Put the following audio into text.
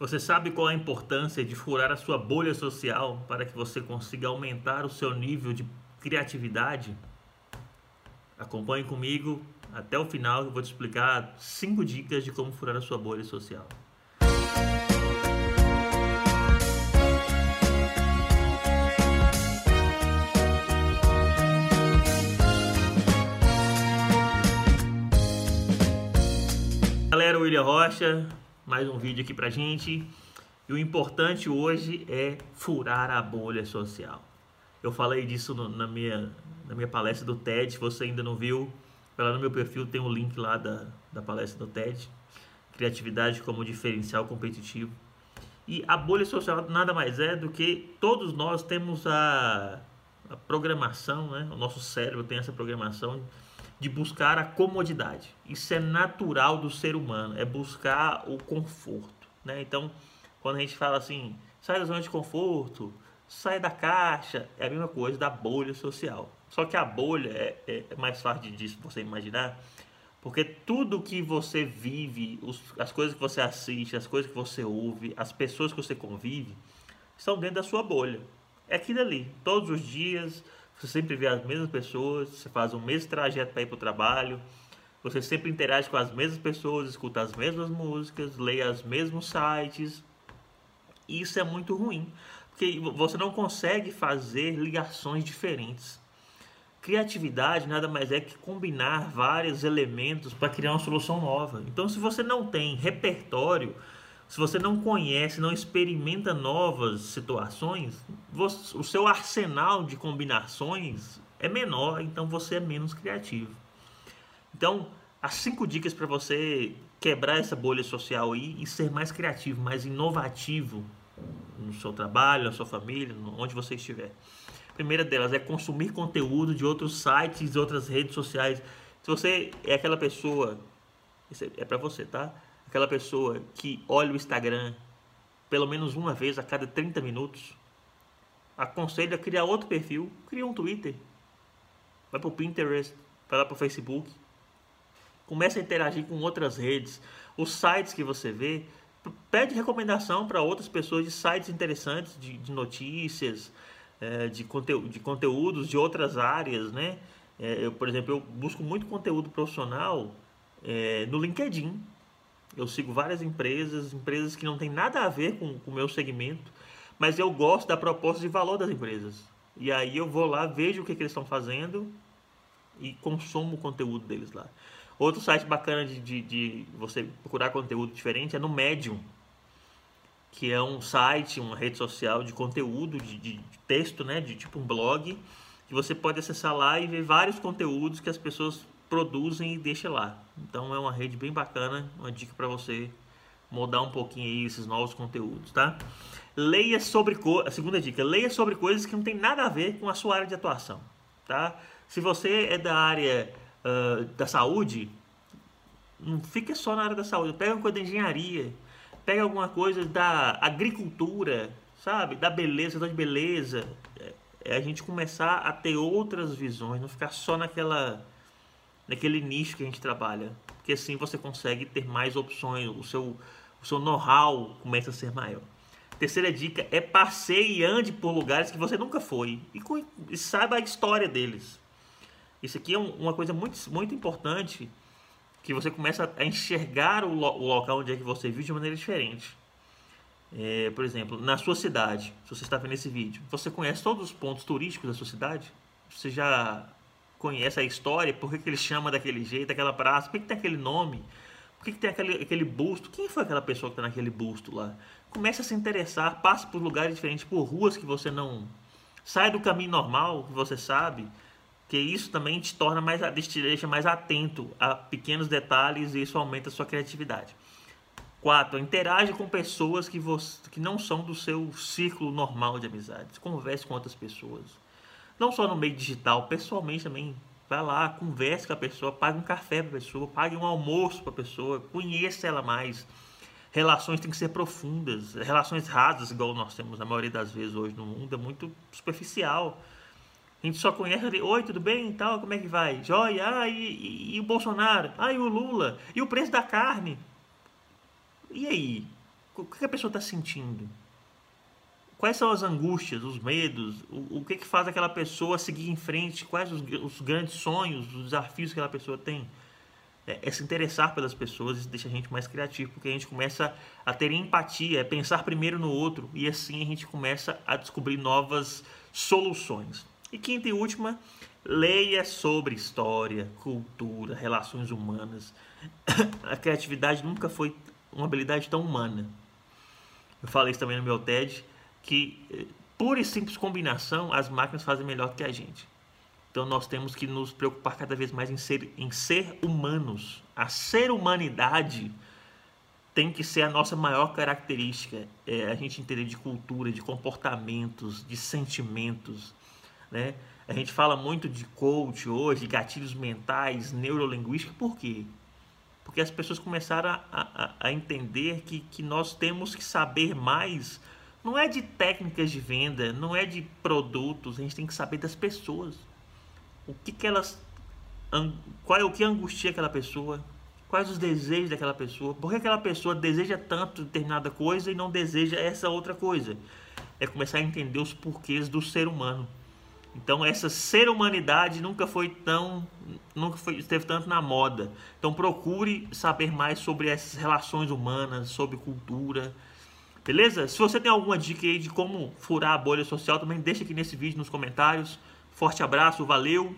Você sabe qual a importância de furar a sua bolha social para que você consiga aumentar o seu nível de criatividade? Acompanhe comigo até o final eu vou te explicar cinco dicas de como furar a sua bolha social. Galera, William Rocha, mais um vídeo aqui pra gente. E o importante hoje é furar a bolha social. Eu falei disso no, na, minha, na minha palestra do TED. Se você ainda não viu, vai lá no meu perfil, tem um link lá da, da palestra do TED. Criatividade como diferencial competitivo. E a bolha social nada mais é do que todos nós temos a, a programação, né? o nosso cérebro tem essa programação de buscar a comodidade. Isso é natural do ser humano, é buscar o conforto. Né? Então, quando a gente fala assim, sai da zona de conforto, sai da caixa, é a mesma coisa da bolha social. Só que a bolha é, é, é mais fácil disso você imaginar, porque tudo que você vive, os, as coisas que você assiste, as coisas que você ouve, as pessoas que você convive, estão dentro da sua bolha. É aquilo ali, todos os dias você sempre vê as mesmas pessoas, você faz o mesmo trajeto para ir para o trabalho, você sempre interage com as mesmas pessoas, escuta as mesmas músicas, lê os mesmos sites. E isso é muito ruim, porque você não consegue fazer ligações diferentes. Criatividade nada mais é que combinar vários elementos para criar uma solução nova. Então, se você não tem repertório, se você não conhece, não experimenta novas situações, o seu arsenal de combinações é menor, então você é menos criativo. Então, as cinco dicas para você quebrar essa bolha social aí e ser mais criativo, mais inovativo no seu trabalho, na sua família, onde você estiver. A primeira delas é consumir conteúdo de outros sites, outras redes sociais. Se você é aquela pessoa, isso é para você, tá? Aquela pessoa que olha o Instagram pelo menos uma vez a cada 30 minutos, aconselho a criar outro perfil, cria um Twitter, vai para o Pinterest, vai lá para o Facebook, começa a interagir com outras redes, os sites que você vê, pede recomendação para outras pessoas de sites interessantes, de, de notícias, é, de, conteúdo, de conteúdos de outras áreas, né? É, eu, por exemplo, eu busco muito conteúdo profissional é, no LinkedIn, eu sigo várias empresas, empresas que não tem nada a ver com o meu segmento, mas eu gosto da proposta de valor das empresas. E aí eu vou lá, vejo o que, que eles estão fazendo e consumo o conteúdo deles lá. Outro site bacana de, de, de, você procurar conteúdo diferente é no Medium, que é um site, uma rede social de conteúdo, de, de texto, né, de tipo um blog, que você pode acessar lá e ver vários conteúdos que as pessoas produzem e deixa lá. Então é uma rede bem bacana, uma dica para você mudar um pouquinho aí esses novos conteúdos, tá? Leia sobre a segunda dica, leia sobre coisas que não tem nada a ver com a sua área de atuação, tá? Se você é da área uh, da saúde, não fica só na área da saúde, pega uma coisa da engenharia, pega alguma coisa da agricultura, sabe? Da beleza, da beleza. É, é a gente começar a ter outras visões, não ficar só naquela naquele nicho que a gente trabalha, porque assim você consegue ter mais opções, o seu, o seu know-how começa a ser maior. Terceira dica é passeie e ande por lugares que você nunca foi e, e saiba a história deles. Isso aqui é um, uma coisa muito, muito importante que você começa a enxergar o, lo, o local onde é que você vive de maneira diferente. É, por exemplo, na sua cidade, se você está vendo esse vídeo, você conhece todos os pontos turísticos da sua cidade? Você já conhece a história, por que, que ele chama daquele jeito, aquela praça, por que, que tem aquele nome, por que, que tem aquele, aquele busto, quem foi aquela pessoa que está naquele busto lá? Comece a se interessar, passe por lugares diferentes, por ruas que você não. Sai do caminho normal, que você sabe, que isso também te torna mais, te deixa mais atento a pequenos detalhes e isso aumenta a sua criatividade. 4. Interage com pessoas que, você, que não são do seu círculo normal de amizades. Converse com outras pessoas. Não só no meio digital, pessoalmente também. Vai lá, converse com a pessoa, pague um café para a pessoa, pague um almoço para a pessoa, conheça ela mais. Relações têm que ser profundas. Relações rasas, igual nós temos na maioria das vezes hoje no mundo, é muito superficial. A gente só conhece oi, tudo bem e tal, como é que vai? Joia, ah, e, e, e, o Bolsonaro? Ah, e o Lula? E o preço da carne? E aí? o que a pessoa está sentindo? Quais são as angústias, os medos? O, o que, que faz aquela pessoa seguir em frente? Quais os, os grandes sonhos, os desafios que aquela pessoa tem? É, é, se interessar pelas pessoas, isso deixa a gente mais criativo, porque a gente começa a ter empatia, é pensar primeiro no outro, e assim a gente começa a descobrir novas soluções. E quinta e última, leia sobre história, cultura, relações humanas. a criatividade nunca foi uma habilidade tão humana. Eu falei isso também no meu TED que, eh, pura e simples combinação, as máquinas fazem melhor que a gente. Então nós temos que nos preocupar cada vez mais em ser, em ser humanos. A ser humanidade tem que ser a nossa maior característica. É a gente entender de cultura, de comportamentos, de sentimentos. Né? A gente fala muito de coach hoje, gatilhos mentais, neurolinguística, por quê? Porque as pessoas começaram a, a, a entender que, que nós temos que saber mais não é de técnicas de venda, não é de produtos, a gente tem que saber das pessoas. O que, que elas. Qual é o que angustia aquela pessoa? Quais os desejos daquela pessoa? Por que aquela pessoa deseja tanto determinada coisa e não deseja essa outra coisa? É começar a entender os porquês do ser humano. Então essa ser humanidade nunca foi tão, nunca foi, esteve tanto na moda. Então procure saber mais sobre essas relações humanas, sobre cultura, Beleza? Se você tem alguma dica aí de como furar a bolha social, também deixa aqui nesse vídeo nos comentários. Forte abraço, valeu!